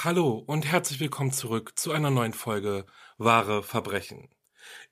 Hallo und herzlich willkommen zurück zu einer neuen Folge Wahre Verbrechen.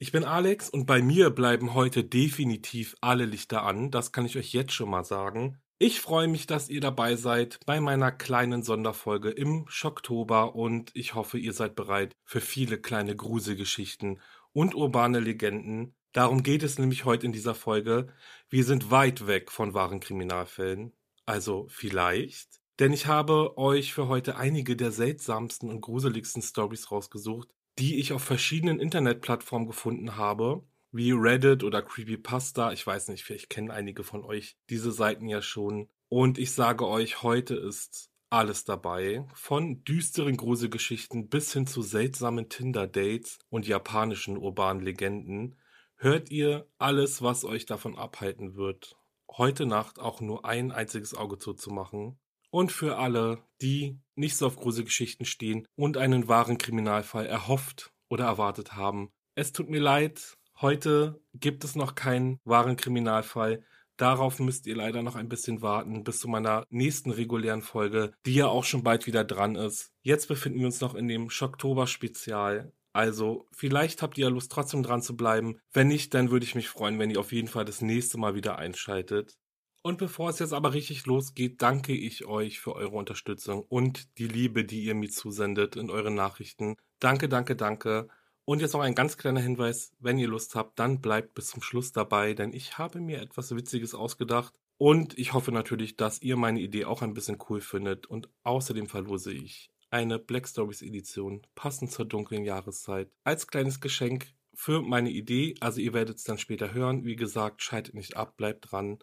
Ich bin Alex und bei mir bleiben heute definitiv alle Lichter an, das kann ich euch jetzt schon mal sagen. Ich freue mich, dass ihr dabei seid bei meiner kleinen Sonderfolge im Schocktober und ich hoffe, ihr seid bereit für viele kleine Gruselgeschichten und urbane Legenden. Darum geht es nämlich heute in dieser Folge. Wir sind weit weg von wahren Kriminalfällen. Also vielleicht. Denn ich habe euch für heute einige der seltsamsten und gruseligsten Stories rausgesucht, die ich auf verschiedenen Internetplattformen gefunden habe, wie Reddit oder Creepypasta. Ich weiß nicht, vielleicht kennen einige von euch diese Seiten ja schon. Und ich sage euch, heute ist alles dabei. Von düsteren Gruselgeschichten bis hin zu seltsamen Tinder-Dates und japanischen urbanen Legenden. Hört ihr alles, was euch davon abhalten wird, heute Nacht auch nur ein einziges Auge zuzumachen und für alle, die nicht so auf Gruselgeschichten stehen und einen wahren Kriminalfall erhofft oder erwartet haben. Es tut mir leid, heute gibt es noch keinen wahren Kriminalfall. Darauf müsst ihr leider noch ein bisschen warten bis zu meiner nächsten regulären Folge, die ja auch schon bald wieder dran ist. Jetzt befinden wir uns noch in dem Schocktober-Spezial. Also, vielleicht habt ihr ja Lust, trotzdem dran zu bleiben. Wenn nicht, dann würde ich mich freuen, wenn ihr auf jeden Fall das nächste Mal wieder einschaltet. Und bevor es jetzt aber richtig losgeht, danke ich euch für eure Unterstützung und die Liebe, die ihr mir zusendet in euren Nachrichten. Danke, danke, danke. Und jetzt noch ein ganz kleiner Hinweis, wenn ihr Lust habt, dann bleibt bis zum Schluss dabei, denn ich habe mir etwas Witziges ausgedacht. Und ich hoffe natürlich, dass ihr meine Idee auch ein bisschen cool findet. Und außerdem verlose ich eine Black Stories Edition, passend zur dunklen Jahreszeit, als kleines Geschenk für meine Idee. Also ihr werdet es dann später hören. Wie gesagt, schaltet nicht ab, bleibt dran.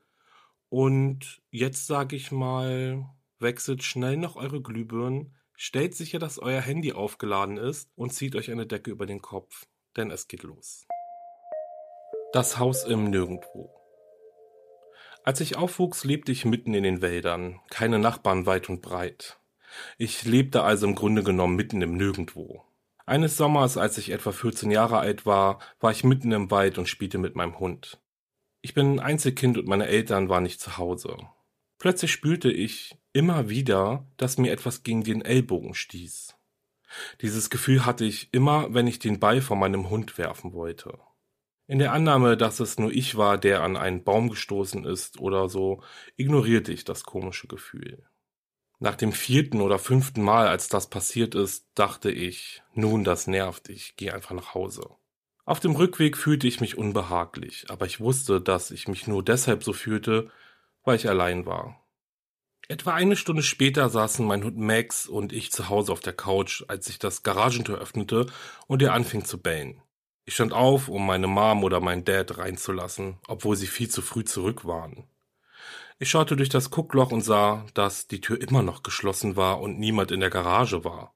Und jetzt sage ich mal, wechselt schnell noch eure Glühbirnen, stellt sicher, dass euer Handy aufgeladen ist und zieht euch eine Decke über den Kopf, denn es geht los. Das Haus im Nirgendwo. Als ich aufwuchs, lebte ich mitten in den Wäldern, keine Nachbarn weit und breit. Ich lebte also im Grunde genommen mitten im Nirgendwo. Eines Sommers, als ich etwa 14 Jahre alt war, war ich mitten im Wald und spielte mit meinem Hund. Ich bin ein Einzelkind und meine Eltern waren nicht zu Hause. Plötzlich spürte ich immer wieder, dass mir etwas gegen den Ellbogen stieß. Dieses Gefühl hatte ich immer, wenn ich den Ball von meinem Hund werfen wollte. In der Annahme, dass es nur ich war, der an einen Baum gestoßen ist oder so, ignorierte ich das komische Gefühl. Nach dem vierten oder fünften Mal, als das passiert ist, dachte ich, nun, das nervt, ich gehe einfach nach Hause. Auf dem Rückweg fühlte ich mich unbehaglich, aber ich wusste, dass ich mich nur deshalb so fühlte, weil ich allein war. Etwa eine Stunde später saßen mein Hund Max und ich zu Hause auf der Couch, als ich das Garagentor öffnete und er anfing zu bellen. Ich stand auf, um meine Mom oder meinen Dad reinzulassen, obwohl sie viel zu früh zurück waren. Ich schaute durch das Guckloch und sah, dass die Tür immer noch geschlossen war und niemand in der Garage war.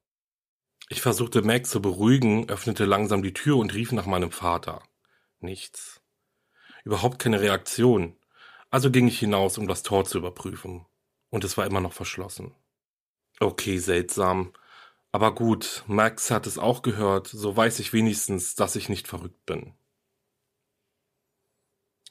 Ich versuchte Max zu beruhigen, öffnete langsam die Tür und rief nach meinem Vater. Nichts. Überhaupt keine Reaktion. Also ging ich hinaus, um das Tor zu überprüfen. Und es war immer noch verschlossen. Okay, seltsam. Aber gut, Max hat es auch gehört, so weiß ich wenigstens, dass ich nicht verrückt bin.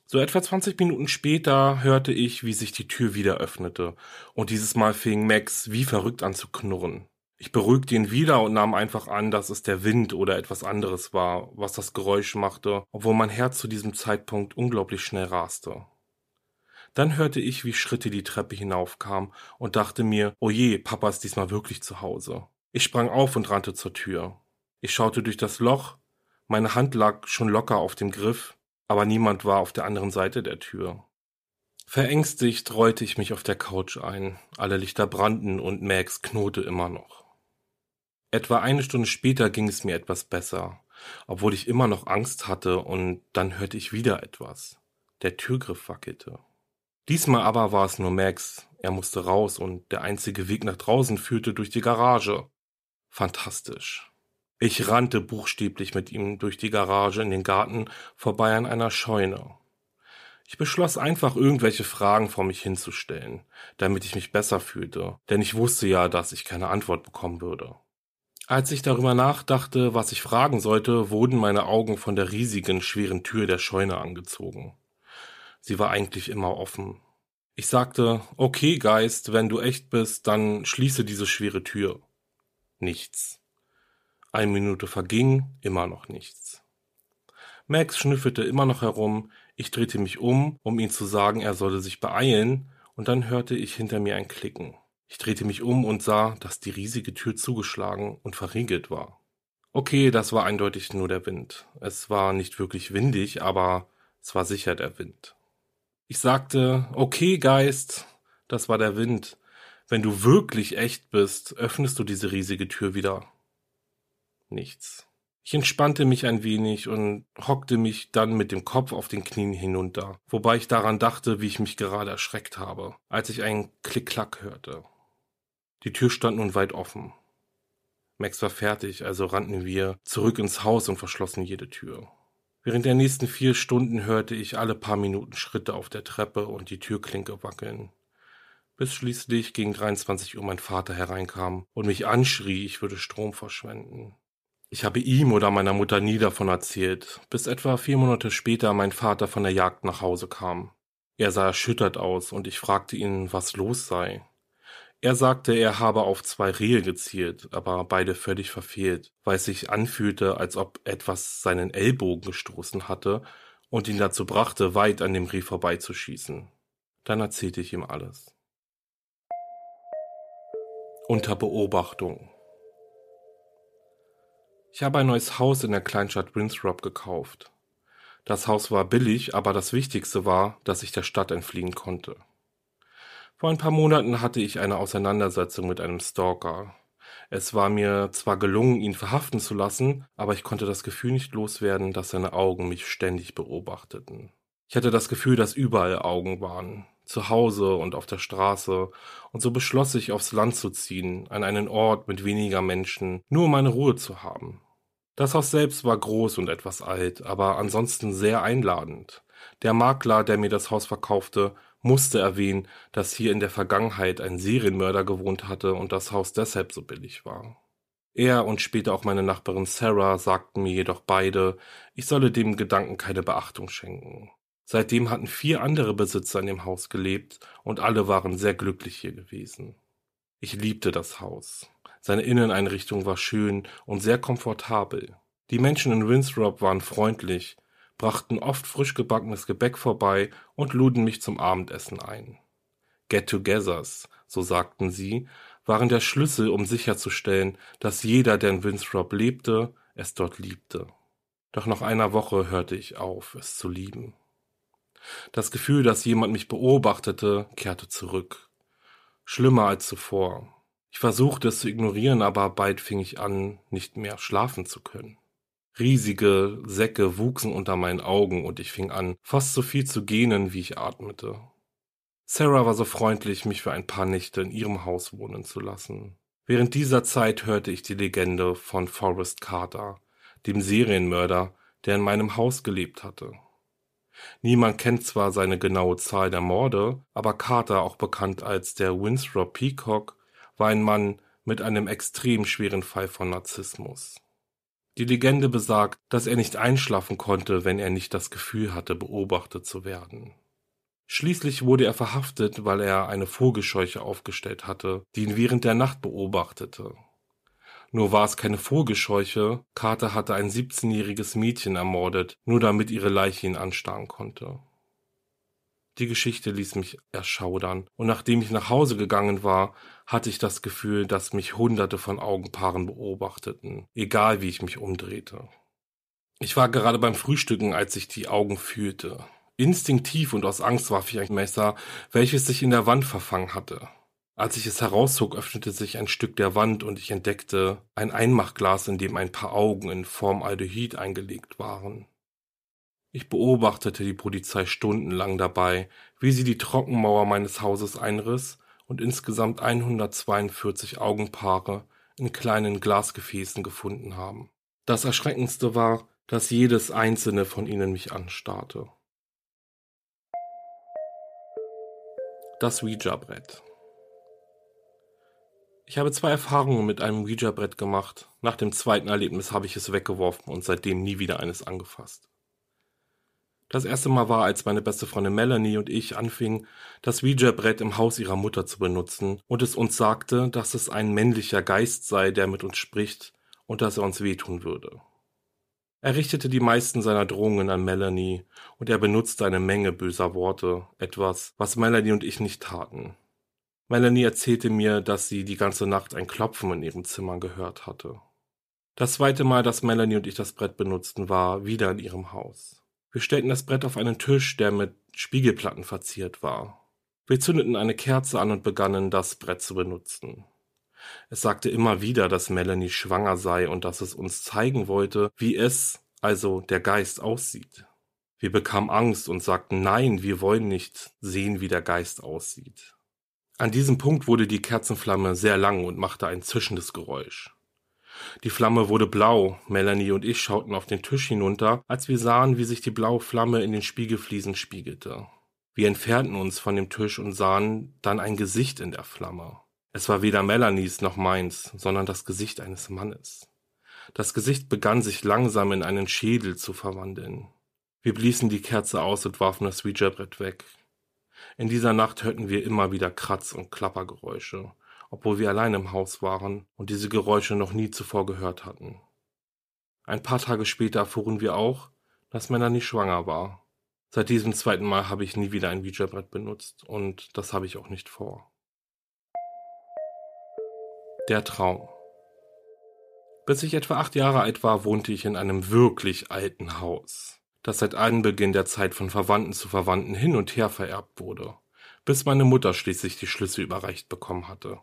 So etwa 20 Minuten später hörte ich, wie sich die Tür wieder öffnete, und dieses Mal fing Max wie verrückt an zu knurren. Ich beruhigte ihn wieder und nahm einfach an, dass es der Wind oder etwas anderes war, was das Geräusch machte, obwohl mein Herz zu diesem Zeitpunkt unglaublich schnell raste. Dann hörte ich, wie Schritte die Treppe hinaufkamen und dachte mir, oh je, Papa ist diesmal wirklich zu Hause. Ich sprang auf und rannte zur Tür. Ich schaute durch das Loch, meine Hand lag schon locker auf dem Griff, aber niemand war auf der anderen Seite der Tür. Verängstigt rollte ich mich auf der Couch ein, alle Lichter brannten und Max knurrte immer noch. Etwa eine Stunde später ging es mir etwas besser, obwohl ich immer noch Angst hatte, und dann hörte ich wieder etwas. Der Türgriff wackelte. Diesmal aber war es nur Max, er musste raus und der einzige Weg nach draußen führte durch die Garage. Fantastisch. Ich rannte buchstäblich mit ihm durch die Garage in den Garten vorbei an einer Scheune. Ich beschloss einfach irgendwelche Fragen vor mich hinzustellen, damit ich mich besser fühlte, denn ich wusste ja, dass ich keine Antwort bekommen würde. Als ich darüber nachdachte, was ich fragen sollte, wurden meine Augen von der riesigen, schweren Tür der Scheune angezogen. Sie war eigentlich immer offen. Ich sagte, okay, Geist, wenn du echt bist, dann schließe diese schwere Tür. Nichts. Eine Minute verging, immer noch nichts. Max schnüffelte immer noch herum, ich drehte mich um, um ihm zu sagen, er solle sich beeilen, und dann hörte ich hinter mir ein Klicken. Ich drehte mich um und sah, dass die riesige Tür zugeschlagen und verriegelt war. Okay, das war eindeutig nur der Wind. Es war nicht wirklich windig, aber es war sicher der Wind. Ich sagte, okay, Geist, das war der Wind. Wenn du wirklich echt bist, öffnest du diese riesige Tür wieder nichts. Ich entspannte mich ein wenig und hockte mich dann mit dem Kopf auf den Knien hinunter, wobei ich daran dachte, wie ich mich gerade erschreckt habe, als ich einen Klick-Klack hörte. Die Tür stand nun weit offen. Max war fertig, also rannten wir zurück ins Haus und verschlossen jede Tür. Während der nächsten vier Stunden hörte ich alle paar Minuten Schritte auf der Treppe und die Türklinke wackeln. Bis schließlich gegen 23 Uhr mein Vater hereinkam und mich anschrie, ich würde Strom verschwenden. Ich habe ihm oder meiner Mutter nie davon erzählt, bis etwa vier Monate später mein Vater von der Jagd nach Hause kam. Er sah erschüttert aus und ich fragte ihn, was los sei. Er sagte, er habe auf zwei Rehe gezielt, aber beide völlig verfehlt, weil es sich anfühlte, als ob etwas seinen Ellbogen gestoßen hatte und ihn dazu brachte, weit an dem Reh vorbeizuschießen. Dann erzählte ich ihm alles. Unter Beobachtung. Ich habe ein neues Haus in der Kleinstadt Winthrop gekauft. Das Haus war billig, aber das Wichtigste war, dass ich der Stadt entfliehen konnte. Vor ein paar Monaten hatte ich eine Auseinandersetzung mit einem Stalker. Es war mir zwar gelungen, ihn verhaften zu lassen, aber ich konnte das Gefühl nicht loswerden, dass seine Augen mich ständig beobachteten. Ich hatte das Gefühl, dass überall Augen waren, zu Hause und auf der Straße, und so beschloss ich, aufs Land zu ziehen, an einen Ort mit weniger Menschen, nur um meine Ruhe zu haben. Das Haus selbst war groß und etwas alt, aber ansonsten sehr einladend. Der Makler, der mir das Haus verkaufte, musste erwähnen, dass hier in der Vergangenheit ein Serienmörder gewohnt hatte und das Haus deshalb so billig war. Er und später auch meine Nachbarin Sarah sagten mir jedoch beide, ich solle dem Gedanken keine Beachtung schenken. Seitdem hatten vier andere Besitzer in dem Haus gelebt und alle waren sehr glücklich hier gewesen. Ich liebte das Haus. Seine Inneneinrichtung war schön und sehr komfortabel. Die Menschen in Winthrop waren freundlich, brachten oft frisch gebackenes Gebäck vorbei und luden mich zum Abendessen ein. Get-togethers, so sagten sie, waren der Schlüssel, um sicherzustellen, dass jeder, der in Winthrop lebte, es dort liebte. Doch nach einer Woche hörte ich auf, es zu lieben. Das Gefühl, dass jemand mich beobachtete, kehrte zurück. Schlimmer als zuvor. Ich versuchte es zu ignorieren, aber bald fing ich an, nicht mehr schlafen zu können. Riesige Säcke wuchsen unter meinen Augen und ich fing an, fast so viel zu gähnen, wie ich atmete. Sarah war so freundlich, mich für ein paar Nächte in ihrem Haus wohnen zu lassen. Während dieser Zeit hörte ich die Legende von Forrest Carter, dem Serienmörder, der in meinem Haus gelebt hatte. Niemand kennt zwar seine genaue Zahl der Morde, aber Carter, auch bekannt als der Winthrop Peacock, war ein Mann mit einem extrem schweren Fall von Narzissmus. Die Legende besagt, dass er nicht einschlafen konnte, wenn er nicht das Gefühl hatte, beobachtet zu werden. Schließlich wurde er verhaftet, weil er eine Vogelscheuche aufgestellt hatte, die ihn während der Nacht beobachtete. Nur war es keine Vogelscheuche, Carter hatte ein 17-jähriges Mädchen ermordet, nur damit ihre Leiche ihn anstarren konnte. Die Geschichte ließ mich erschaudern, und nachdem ich nach Hause gegangen war, hatte ich das Gefühl, dass mich hunderte von Augenpaaren beobachteten, egal wie ich mich umdrehte. Ich war gerade beim Frühstücken, als ich die Augen fühlte. Instinktiv und aus Angst warf ich ein Messer, welches sich in der Wand verfangen hatte. Als ich es herauszog, öffnete sich ein Stück der Wand und ich entdeckte ein Einmachglas, in dem ein paar Augen in Formaldehyd eingelegt waren. Ich beobachtete die Polizei stundenlang dabei, wie sie die Trockenmauer meines Hauses einriss und insgesamt 142 Augenpaare in kleinen Glasgefäßen gefunden haben. Das Erschreckendste war, dass jedes einzelne von ihnen mich anstarrte. Das Ouija-Brett. Ich habe zwei Erfahrungen mit einem Ouija-Brett gemacht. Nach dem zweiten Erlebnis habe ich es weggeworfen und seitdem nie wieder eines angefasst. Das erste Mal war, als meine beste Freundin Melanie und ich anfingen, das Ouija-Brett im Haus ihrer Mutter zu benutzen und es uns sagte, dass es ein männlicher Geist sei, der mit uns spricht und dass er uns wehtun würde. Er richtete die meisten seiner Drohungen an Melanie und er benutzte eine Menge böser Worte, etwas, was Melanie und ich nicht taten. Melanie erzählte mir, dass sie die ganze Nacht ein Klopfen in ihrem Zimmer gehört hatte. Das zweite Mal, dass Melanie und ich das Brett benutzten, war wieder in ihrem Haus. Wir stellten das Brett auf einen Tisch, der mit Spiegelplatten verziert war. Wir zündeten eine Kerze an und begannen, das Brett zu benutzen. Es sagte immer wieder, dass Melanie schwanger sei und dass es uns zeigen wollte, wie es, also der Geist, aussieht. Wir bekamen Angst und sagten, nein, wir wollen nicht sehen, wie der Geist aussieht. An diesem Punkt wurde die Kerzenflamme sehr lang und machte ein zischendes Geräusch. Die Flamme wurde blau. Melanie und ich schauten auf den Tisch hinunter, als wir sahen, wie sich die blaue Flamme in den Spiegelfliesen spiegelte. Wir entfernten uns von dem Tisch und sahen dann ein Gesicht in der Flamme. Es war weder Melanies noch meins, sondern das Gesicht eines Mannes. Das Gesicht begann sich langsam in einen Schädel zu verwandeln. Wir bliesen die Kerze aus und warfen das Ouija-Brett weg. In dieser Nacht hörten wir immer wieder Kratz- und Klappergeräusche obwohl wir allein im Haus waren und diese Geräusche noch nie zuvor gehört hatten. Ein paar Tage später erfuhren wir auch, dass Melanie schwanger war. Seit diesem zweiten Mal habe ich nie wieder ein Ouija-Brett benutzt und das habe ich auch nicht vor. Der Traum. Bis ich etwa acht Jahre alt war, wohnte ich in einem wirklich alten Haus, das seit Anbeginn der Zeit von Verwandten zu Verwandten hin und her vererbt wurde, bis meine Mutter schließlich die Schlüssel überreicht bekommen hatte.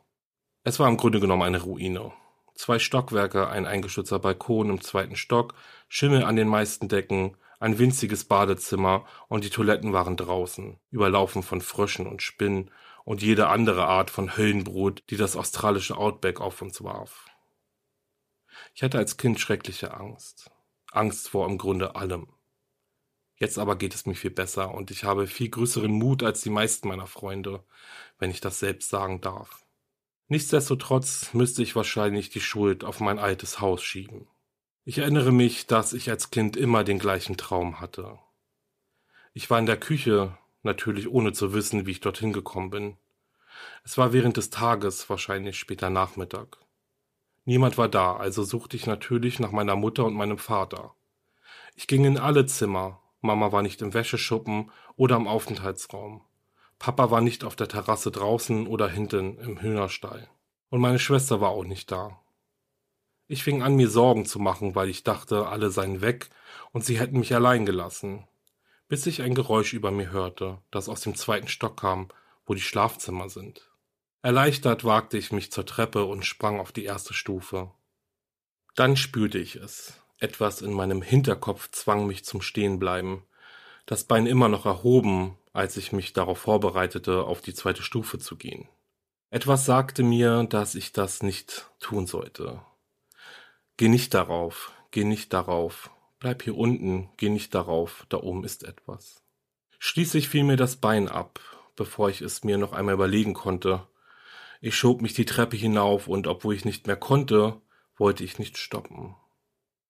Es war im Grunde genommen eine Ruine. Zwei Stockwerke, ein eingestürzter Balkon im zweiten Stock, Schimmel an den meisten Decken, ein winziges Badezimmer und die Toiletten waren draußen, überlaufen von Fröschen und Spinnen und jede andere Art von Höllenbrut, die das australische Outback auf uns warf. Ich hatte als Kind schreckliche Angst. Angst vor im Grunde allem. Jetzt aber geht es mir viel besser und ich habe viel größeren Mut als die meisten meiner Freunde, wenn ich das selbst sagen darf. Nichtsdestotrotz müsste ich wahrscheinlich die Schuld auf mein altes Haus schieben. Ich erinnere mich, dass ich als Kind immer den gleichen Traum hatte. Ich war in der Küche, natürlich ohne zu wissen, wie ich dorthin gekommen bin. Es war während des Tages, wahrscheinlich später Nachmittag. Niemand war da, also suchte ich natürlich nach meiner Mutter und meinem Vater. Ich ging in alle Zimmer, Mama war nicht im Wäscheschuppen oder im Aufenthaltsraum. Papa war nicht auf der Terrasse draußen oder hinten im Hühnerstall. Und meine Schwester war auch nicht da. Ich fing an, mir Sorgen zu machen, weil ich dachte, alle seien weg und sie hätten mich allein gelassen. Bis ich ein Geräusch über mir hörte, das aus dem zweiten Stock kam, wo die Schlafzimmer sind. Erleichtert wagte ich mich zur Treppe und sprang auf die erste Stufe. Dann spürte ich es. Etwas in meinem Hinterkopf zwang mich zum Stehenbleiben. Das Bein immer noch erhoben, als ich mich darauf vorbereitete, auf die zweite Stufe zu gehen. Etwas sagte mir, dass ich das nicht tun sollte. Geh nicht darauf, geh nicht darauf, bleib hier unten, geh nicht darauf, da oben ist etwas. Schließlich fiel mir das Bein ab, bevor ich es mir noch einmal überlegen konnte. Ich schob mich die Treppe hinauf und obwohl ich nicht mehr konnte, wollte ich nicht stoppen.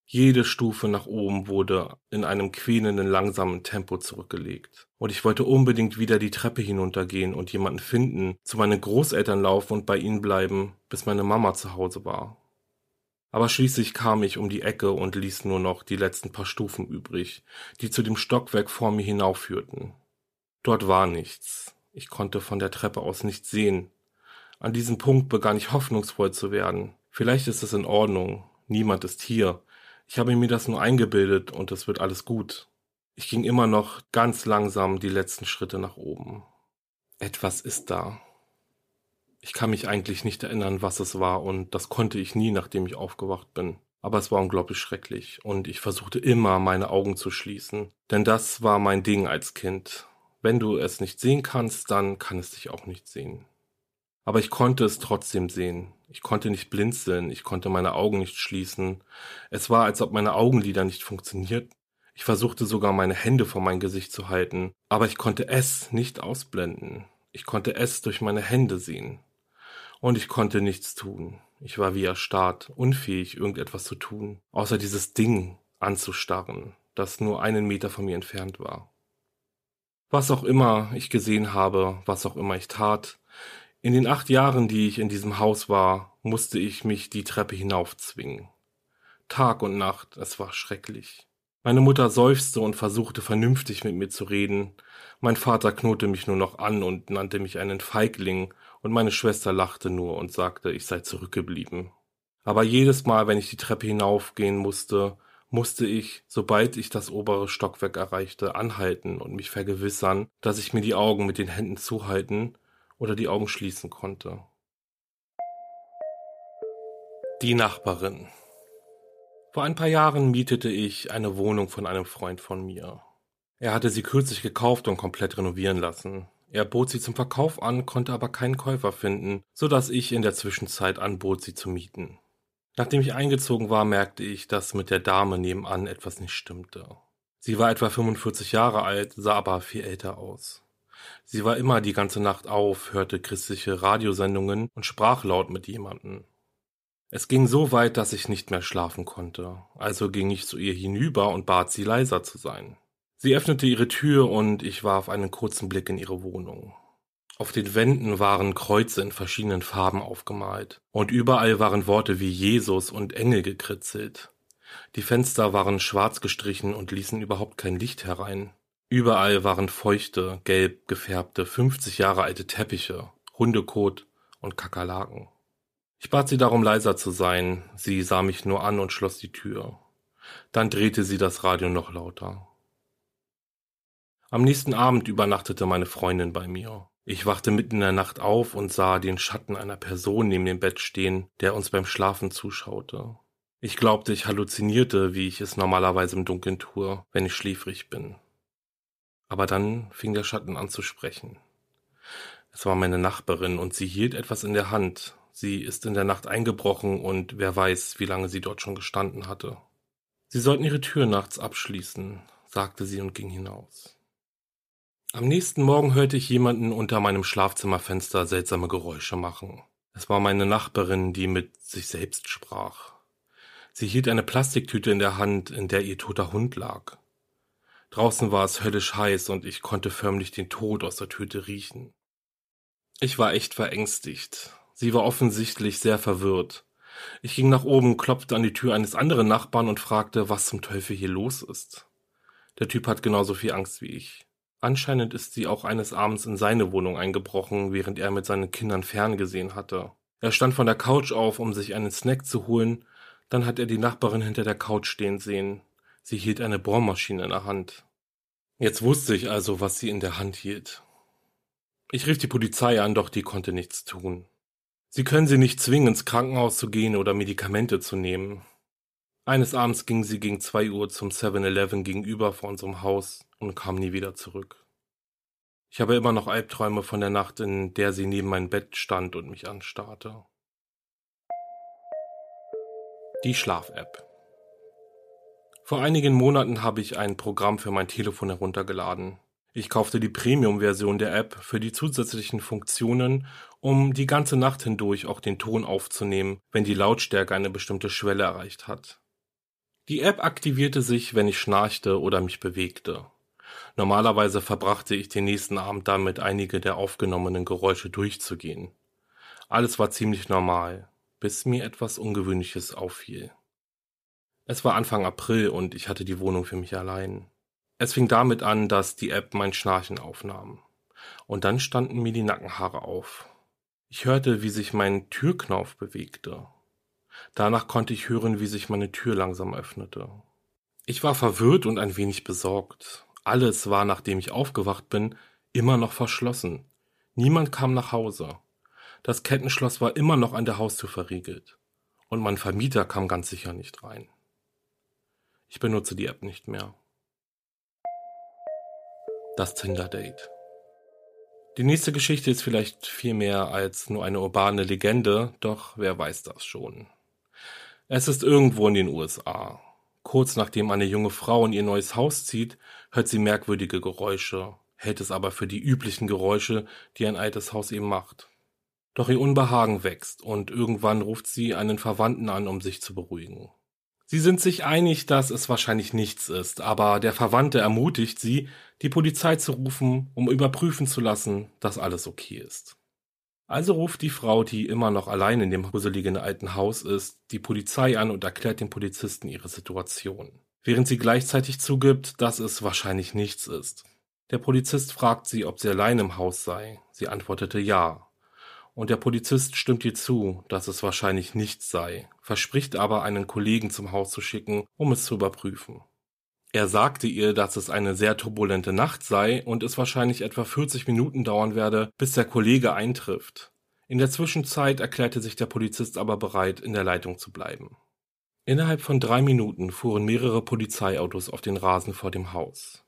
Jede Stufe nach oben wurde in einem quälenden, langsamen Tempo zurückgelegt. Und ich wollte unbedingt wieder die Treppe hinuntergehen und jemanden finden, zu meinen Großeltern laufen und bei ihnen bleiben, bis meine Mama zu Hause war. Aber schließlich kam ich um die Ecke und ließ nur noch die letzten paar Stufen übrig, die zu dem Stockwerk vor mir hinaufführten. Dort war nichts. Ich konnte von der Treppe aus nichts sehen. An diesem Punkt begann ich hoffnungsvoll zu werden. Vielleicht ist es in Ordnung. Niemand ist hier. Ich habe mir das nur eingebildet und es wird alles gut. Ich ging immer noch ganz langsam die letzten Schritte nach oben. Etwas ist da. Ich kann mich eigentlich nicht erinnern, was es war und das konnte ich nie, nachdem ich aufgewacht bin. Aber es war unglaublich schrecklich und ich versuchte immer, meine Augen zu schließen. Denn das war mein Ding als Kind. Wenn du es nicht sehen kannst, dann kann es dich auch nicht sehen. Aber ich konnte es trotzdem sehen. Ich konnte nicht blinzeln, ich konnte meine Augen nicht schließen. Es war, als ob meine Augenlider nicht funktionierten. Ich versuchte sogar meine Hände vor mein Gesicht zu halten, aber ich konnte es nicht ausblenden. Ich konnte es durch meine Hände sehen. Und ich konnte nichts tun. Ich war wie erstarrt, unfähig, irgendetwas zu tun, außer dieses Ding anzustarren, das nur einen Meter von mir entfernt war. Was auch immer ich gesehen habe, was auch immer ich tat, in den acht Jahren, die ich in diesem Haus war, musste ich mich die Treppe hinaufzwingen. Tag und Nacht, es war schrecklich. Meine Mutter seufzte und versuchte vernünftig mit mir zu reden. Mein Vater knurrte mich nur noch an und nannte mich einen Feigling, und meine Schwester lachte nur und sagte, ich sei zurückgeblieben. Aber jedes Mal, wenn ich die Treppe hinaufgehen musste, musste ich, sobald ich das obere Stockwerk erreichte, anhalten und mich vergewissern, dass ich mir die Augen mit den Händen zuhalten oder die Augen schließen konnte. Die Nachbarin. Vor ein paar Jahren mietete ich eine Wohnung von einem Freund von mir. Er hatte sie kürzlich gekauft und komplett renovieren lassen. Er bot sie zum Verkauf an, konnte aber keinen Käufer finden, so dass ich in der Zwischenzeit anbot, sie zu mieten. Nachdem ich eingezogen war, merkte ich, dass mit der Dame nebenan etwas nicht stimmte. Sie war etwa 45 Jahre alt, sah aber viel älter aus. Sie war immer die ganze Nacht auf, hörte christliche Radiosendungen und sprach laut mit jemanden. Es ging so weit, dass ich nicht mehr schlafen konnte, also ging ich zu ihr hinüber und bat sie leiser zu sein. Sie öffnete ihre Tür und ich warf einen kurzen Blick in ihre Wohnung. Auf den Wänden waren Kreuze in verschiedenen Farben aufgemalt, und überall waren Worte wie Jesus und Engel gekritzelt. Die Fenster waren schwarz gestrichen und ließen überhaupt kein Licht herein. Überall waren feuchte, gelb gefärbte, 50 Jahre alte Teppiche, Hundekot und Kakerlaken. Ich bat sie darum, leiser zu sein. Sie sah mich nur an und schloss die Tür. Dann drehte sie das Radio noch lauter. Am nächsten Abend übernachtete meine Freundin bei mir. Ich wachte mitten in der Nacht auf und sah den Schatten einer Person neben dem Bett stehen, der uns beim Schlafen zuschaute. Ich glaubte, ich halluzinierte, wie ich es normalerweise im Dunkeln tue, wenn ich schläfrig bin. Aber dann fing der Schatten an zu sprechen. Es war meine Nachbarin und sie hielt etwas in der Hand. Sie ist in der Nacht eingebrochen und wer weiß, wie lange sie dort schon gestanden hatte. Sie sollten ihre Tür nachts abschließen, sagte sie und ging hinaus. Am nächsten Morgen hörte ich jemanden unter meinem Schlafzimmerfenster seltsame Geräusche machen. Es war meine Nachbarin, die mit sich selbst sprach. Sie hielt eine Plastiktüte in der Hand, in der ihr toter Hund lag. Draußen war es höllisch heiß und ich konnte förmlich den Tod aus der Tüte riechen. Ich war echt verängstigt. Sie war offensichtlich sehr verwirrt. Ich ging nach oben, klopfte an die Tür eines anderen Nachbarn und fragte, was zum Teufel hier los ist. Der Typ hat genauso viel Angst wie ich. Anscheinend ist sie auch eines Abends in seine Wohnung eingebrochen, während er mit seinen Kindern ferngesehen hatte. Er stand von der Couch auf, um sich einen Snack zu holen, dann hat er die Nachbarin hinter der Couch stehen sehen. Sie hielt eine Bohrmaschine in der Hand. Jetzt wusste ich also, was sie in der Hand hielt. Ich rief die Polizei an, doch die konnte nichts tun. Sie können sie nicht zwingen, ins Krankenhaus zu gehen oder Medikamente zu nehmen. Eines Abends ging sie gegen zwei Uhr zum 7-Eleven gegenüber vor unserem Haus und kam nie wieder zurück. Ich habe immer noch Albträume von der Nacht, in der sie neben mein Bett stand und mich anstarrte. Die Schlaf-App. Vor einigen Monaten habe ich ein Programm für mein Telefon heruntergeladen. Ich kaufte die Premium-Version der App für die zusätzlichen Funktionen, um die ganze Nacht hindurch auch den Ton aufzunehmen, wenn die Lautstärke eine bestimmte Schwelle erreicht hat. Die App aktivierte sich, wenn ich schnarchte oder mich bewegte. Normalerweise verbrachte ich den nächsten Abend damit, einige der aufgenommenen Geräusche durchzugehen. Alles war ziemlich normal, bis mir etwas Ungewöhnliches auffiel. Es war Anfang April und ich hatte die Wohnung für mich allein. Es fing damit an, dass die App mein Schnarchen aufnahm. Und dann standen mir die Nackenhaare auf. Ich hörte, wie sich mein Türknauf bewegte. Danach konnte ich hören, wie sich meine Tür langsam öffnete. Ich war verwirrt und ein wenig besorgt. Alles war, nachdem ich aufgewacht bin, immer noch verschlossen. Niemand kam nach Hause. Das Kettenschloss war immer noch an der Haustür verriegelt. Und mein Vermieter kam ganz sicher nicht rein. Ich benutze die App nicht mehr. Das Tinder-Date. Die nächste Geschichte ist vielleicht viel mehr als nur eine urbane Legende, doch wer weiß das schon. Es ist irgendwo in den USA. Kurz nachdem eine junge Frau in ihr neues Haus zieht, hört sie merkwürdige Geräusche, hält es aber für die üblichen Geräusche, die ein altes Haus eben macht. Doch ihr Unbehagen wächst und irgendwann ruft sie einen Verwandten an, um sich zu beruhigen. Sie sind sich einig, dass es wahrscheinlich nichts ist, aber der Verwandte ermutigt sie, die Polizei zu rufen, um überprüfen zu lassen, dass alles okay ist. Also ruft die Frau, die immer noch allein in dem gruseligen alten Haus ist, die Polizei an und erklärt dem Polizisten ihre Situation. Während sie gleichzeitig zugibt, dass es wahrscheinlich nichts ist. Der Polizist fragt sie, ob sie allein im Haus sei. Sie antwortete ja. Und der Polizist stimmt ihr zu, dass es wahrscheinlich nichts sei, verspricht aber, einen Kollegen zum Haus zu schicken, um es zu überprüfen. Er sagte ihr, dass es eine sehr turbulente Nacht sei und es wahrscheinlich etwa 40 Minuten dauern werde, bis der Kollege eintrifft. In der Zwischenzeit erklärte sich der Polizist aber bereit, in der Leitung zu bleiben. Innerhalb von drei Minuten fuhren mehrere Polizeiautos auf den Rasen vor dem Haus.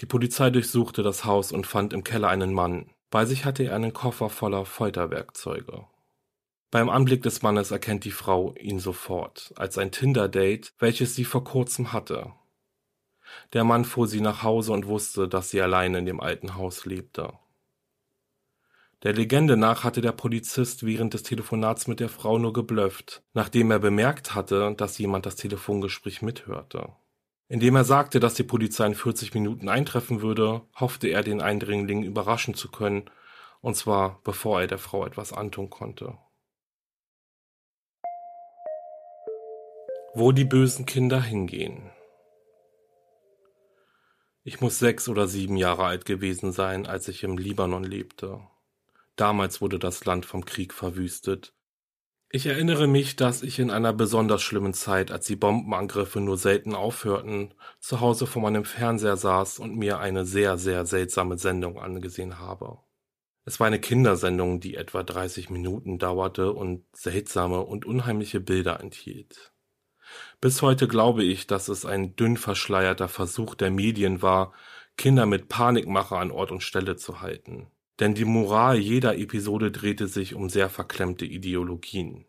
Die Polizei durchsuchte das Haus und fand im Keller einen Mann. Bei sich hatte er einen Koffer voller Folterwerkzeuge. Beim Anblick des Mannes erkennt die Frau ihn sofort als ein Tinder-Date, welches sie vor kurzem hatte. Der Mann fuhr sie nach Hause und wusste, dass sie allein in dem alten Haus lebte. Der Legende nach hatte der Polizist während des Telefonats mit der Frau nur geblufft, nachdem er bemerkt hatte, dass jemand das Telefongespräch mithörte. Indem er sagte, dass die Polizei in 40 Minuten eintreffen würde, hoffte er, den Eindringling überraschen zu können, und zwar bevor er der Frau etwas antun konnte. Wo die bösen Kinder hingehen. Ich muss sechs oder sieben Jahre alt gewesen sein, als ich im Libanon lebte. Damals wurde das Land vom Krieg verwüstet. Ich erinnere mich, dass ich in einer besonders schlimmen Zeit, als die Bombenangriffe nur selten aufhörten, zu Hause vor meinem Fernseher saß und mir eine sehr, sehr seltsame Sendung angesehen habe. Es war eine Kindersendung, die etwa 30 Minuten dauerte und seltsame und unheimliche Bilder enthielt. Bis heute glaube ich, dass es ein dünn verschleierter Versuch der Medien war, Kinder mit Panikmache an Ort und Stelle zu halten. Denn die Moral jeder Episode drehte sich um sehr verklemmte Ideologien.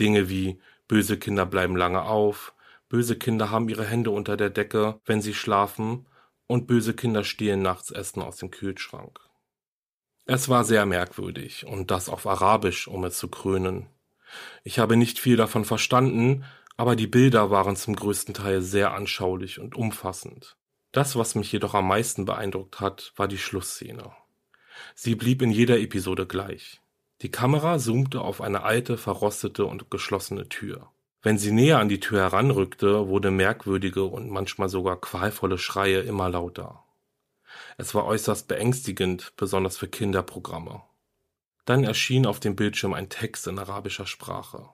Dinge wie böse Kinder bleiben lange auf, böse Kinder haben ihre Hände unter der Decke, wenn sie schlafen, und böse Kinder stehlen nachts Essen aus dem Kühlschrank. Es war sehr merkwürdig, und das auf Arabisch, um es zu krönen. Ich habe nicht viel davon verstanden, aber die Bilder waren zum größten Teil sehr anschaulich und umfassend. Das, was mich jedoch am meisten beeindruckt hat, war die Schlussszene. Sie blieb in jeder Episode gleich. Die Kamera zoomte auf eine alte, verrostete und geschlossene Tür. Wenn sie näher an die Tür heranrückte, wurde merkwürdige und manchmal sogar qualvolle Schreie immer lauter. Es war äußerst beängstigend, besonders für Kinderprogramme. Dann erschien auf dem Bildschirm ein Text in arabischer Sprache.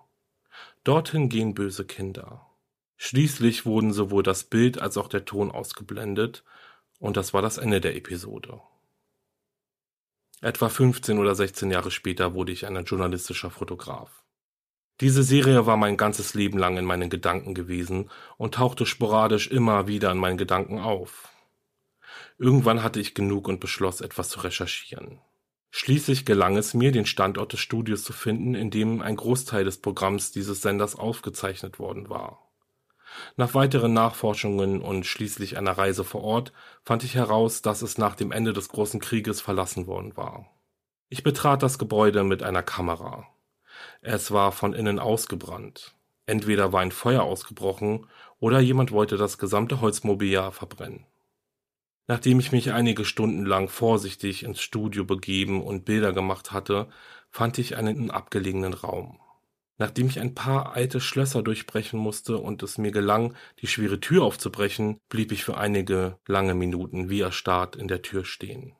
Dorthin gehen böse Kinder. Schließlich wurden sowohl das Bild als auch der Ton ausgeblendet, und das war das Ende der Episode. Etwa 15 oder 16 Jahre später wurde ich ein journalistischer Fotograf. Diese Serie war mein ganzes Leben lang in meinen Gedanken gewesen und tauchte sporadisch immer wieder in meinen Gedanken auf. Irgendwann hatte ich genug und beschloss, etwas zu recherchieren. Schließlich gelang es mir, den Standort des Studios zu finden, in dem ein Großteil des Programms dieses Senders aufgezeichnet worden war. Nach weiteren Nachforschungen und schließlich einer Reise vor Ort fand ich heraus, dass es nach dem Ende des Großen Krieges verlassen worden war. Ich betrat das Gebäude mit einer Kamera. Es war von innen ausgebrannt. Entweder war ein Feuer ausgebrochen oder jemand wollte das gesamte Holzmobiliar verbrennen. Nachdem ich mich einige Stunden lang vorsichtig ins Studio begeben und Bilder gemacht hatte, fand ich einen abgelegenen Raum. Nachdem ich ein paar alte Schlösser durchbrechen musste und es mir gelang, die schwere Tür aufzubrechen, blieb ich für einige lange Minuten wie erstarrt in der Tür stehen.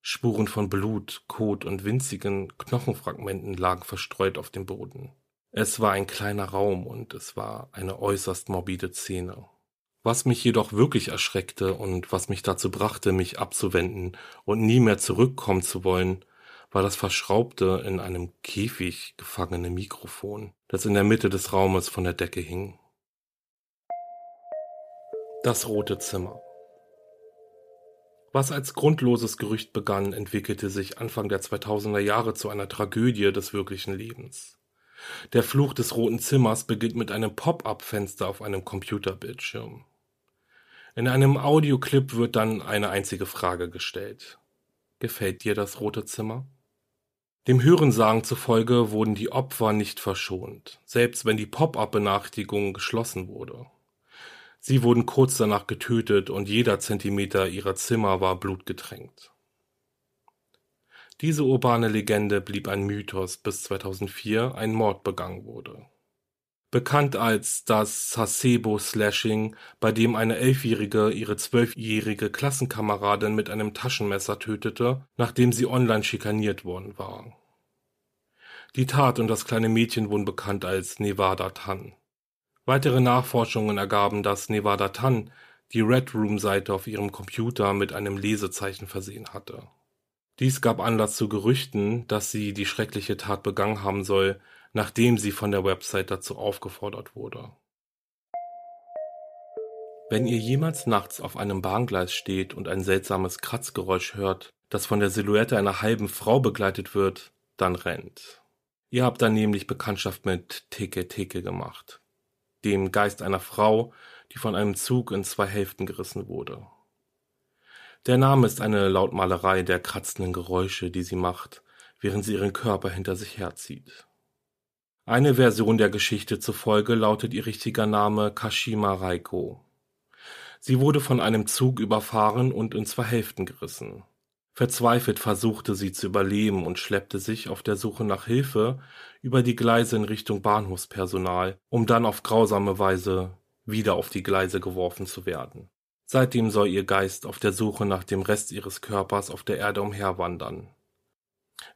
Spuren von Blut, Kot und winzigen Knochenfragmenten lagen verstreut auf dem Boden. Es war ein kleiner Raum und es war eine äußerst morbide Szene. Was mich jedoch wirklich erschreckte und was mich dazu brachte, mich abzuwenden und nie mehr zurückkommen zu wollen, war das verschraubte, in einem Käfig gefangene Mikrofon, das in der Mitte des Raumes von der Decke hing. Das rote Zimmer. Was als grundloses Gerücht begann, entwickelte sich Anfang der 2000er Jahre zu einer Tragödie des wirklichen Lebens. Der Fluch des roten Zimmers beginnt mit einem Pop-up-Fenster auf einem Computerbildschirm. In einem Audioclip wird dann eine einzige Frage gestellt. Gefällt dir das rote Zimmer? Dem Hörensagen zufolge wurden die Opfer nicht verschont, selbst wenn die Pop-up-Benachrichtigung geschlossen wurde. Sie wurden kurz danach getötet und jeder Zentimeter ihrer Zimmer war blutgetränkt. Diese urbane Legende blieb ein Mythos, bis 2004 ein Mord begangen wurde. Bekannt als das Sasebo-Slashing, bei dem eine Elfjährige ihre zwölfjährige Klassenkameradin mit einem Taschenmesser tötete, nachdem sie online schikaniert worden war. Die Tat und das kleine Mädchen wurden bekannt als Nevada Tan. Weitere Nachforschungen ergaben, dass Nevada Tan die Red Room-Seite auf ihrem Computer mit einem Lesezeichen versehen hatte. Dies gab Anlass zu Gerüchten, dass sie die schreckliche Tat begangen haben soll, nachdem sie von der Website dazu aufgefordert wurde. Wenn ihr jemals nachts auf einem Bahngleis steht und ein seltsames Kratzgeräusch hört, das von der Silhouette einer halben Frau begleitet wird, dann rennt. Ihr habt dann nämlich Bekanntschaft mit Teke Teke gemacht dem Geist einer Frau, die von einem Zug in zwei Hälften gerissen wurde. Der Name ist eine Lautmalerei der kratzenden Geräusche, die sie macht, während sie ihren Körper hinter sich herzieht. Eine Version der Geschichte zufolge lautet ihr richtiger Name Kashima Reiko. Sie wurde von einem Zug überfahren und in zwei Hälften gerissen. Verzweifelt versuchte sie zu überleben und schleppte sich auf der Suche nach Hilfe über die Gleise in Richtung Bahnhofspersonal, um dann auf grausame Weise wieder auf die Gleise geworfen zu werden. Seitdem soll ihr Geist auf der Suche nach dem Rest ihres Körpers auf der Erde umherwandern.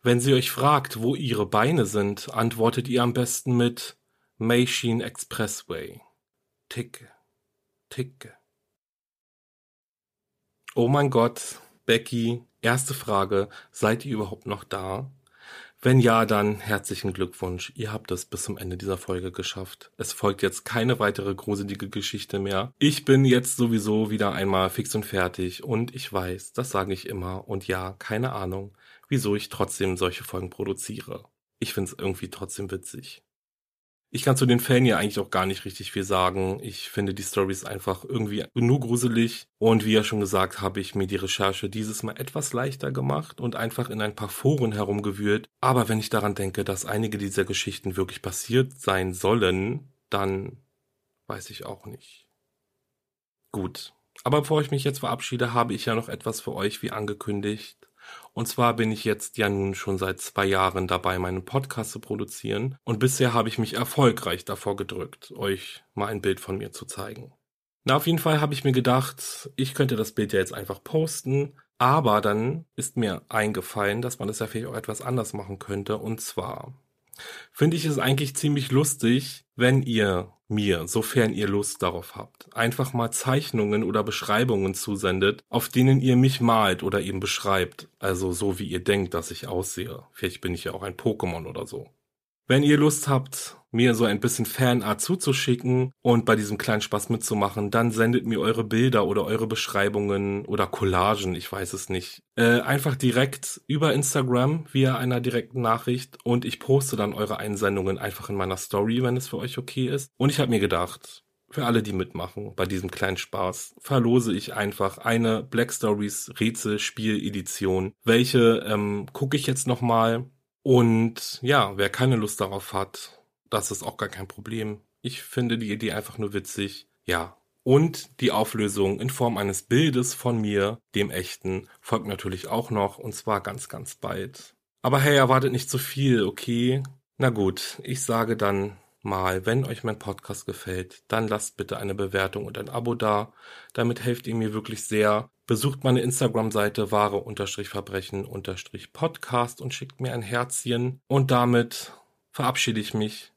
Wenn sie euch fragt, wo ihre Beine sind, antwortet ihr am besten mit Meishin Expressway. Ticke, ticke. Oh mein Gott, Becky, erste Frage, seid ihr überhaupt noch da? Wenn ja, dann herzlichen Glückwunsch. Ihr habt es bis zum Ende dieser Folge geschafft. Es folgt jetzt keine weitere gruselige Geschichte mehr. Ich bin jetzt sowieso wieder einmal fix und fertig und ich weiß, das sage ich immer und ja, keine Ahnung, wieso ich trotzdem solche Folgen produziere. Ich find's irgendwie trotzdem witzig. Ich kann zu den Fällen ja eigentlich auch gar nicht richtig viel sagen. Ich finde die Stories einfach irgendwie nur gruselig. Und wie ja schon gesagt, habe ich mir die Recherche dieses Mal etwas leichter gemacht und einfach in ein paar Foren herumgewühlt. Aber wenn ich daran denke, dass einige dieser Geschichten wirklich passiert sein sollen, dann weiß ich auch nicht. Gut. Aber bevor ich mich jetzt verabschiede, habe ich ja noch etwas für euch, wie angekündigt. Und zwar bin ich jetzt ja nun schon seit zwei Jahren dabei, meinen Podcast zu produzieren. Und bisher habe ich mich erfolgreich davor gedrückt, euch mal ein Bild von mir zu zeigen. Na, auf jeden Fall habe ich mir gedacht, ich könnte das Bild ja jetzt einfach posten. Aber dann ist mir eingefallen, dass man das ja vielleicht auch etwas anders machen könnte. Und zwar finde ich es eigentlich ziemlich lustig, wenn ihr mir, sofern ihr Lust darauf habt, einfach mal Zeichnungen oder Beschreibungen zusendet, auf denen ihr mich malt oder eben beschreibt. Also so wie ihr denkt, dass ich aussehe. Vielleicht bin ich ja auch ein Pokémon oder so. Wenn ihr Lust habt, mir so ein bisschen Fanart zuzuschicken und bei diesem kleinen Spaß mitzumachen, dann sendet mir eure Bilder oder eure Beschreibungen oder Collagen, ich weiß es nicht, äh, einfach direkt über Instagram via einer direkten Nachricht und ich poste dann eure Einsendungen einfach in meiner Story, wenn es für euch okay ist. Und ich habe mir gedacht, für alle, die mitmachen bei diesem kleinen Spaß, verlose ich einfach eine Black Stories Rätsel Spiel Edition. Welche ähm, gucke ich jetzt nochmal? Und ja, wer keine Lust darauf hat, das ist auch gar kein Problem. Ich finde die Idee einfach nur witzig. Ja. Und die Auflösung in Form eines Bildes von mir, dem echten, folgt natürlich auch noch und zwar ganz, ganz bald. Aber hey, erwartet nicht zu viel, okay? Na gut, ich sage dann mal, wenn euch mein Podcast gefällt, dann lasst bitte eine Bewertung und ein Abo da. Damit helft ihr mir wirklich sehr. Besucht meine Instagram-Seite wahre-verbrechen-podcast und schickt mir ein Herzchen. Und damit verabschiede ich mich.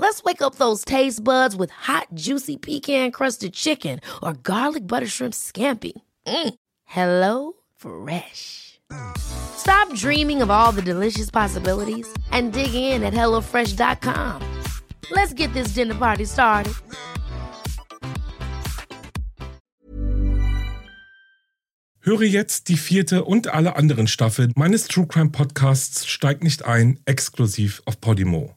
Let's wake up those taste buds with hot, juicy pecan-crusted chicken or garlic butter shrimp scampi. Mm. Hello Fresh. Stop dreaming of all the delicious possibilities and dig in at HelloFresh.com. Let's get this dinner party started. Höre jetzt die vierte und alle anderen Staffeln meines True Crime Podcasts Steigt nicht ein, exklusiv auf Podimo.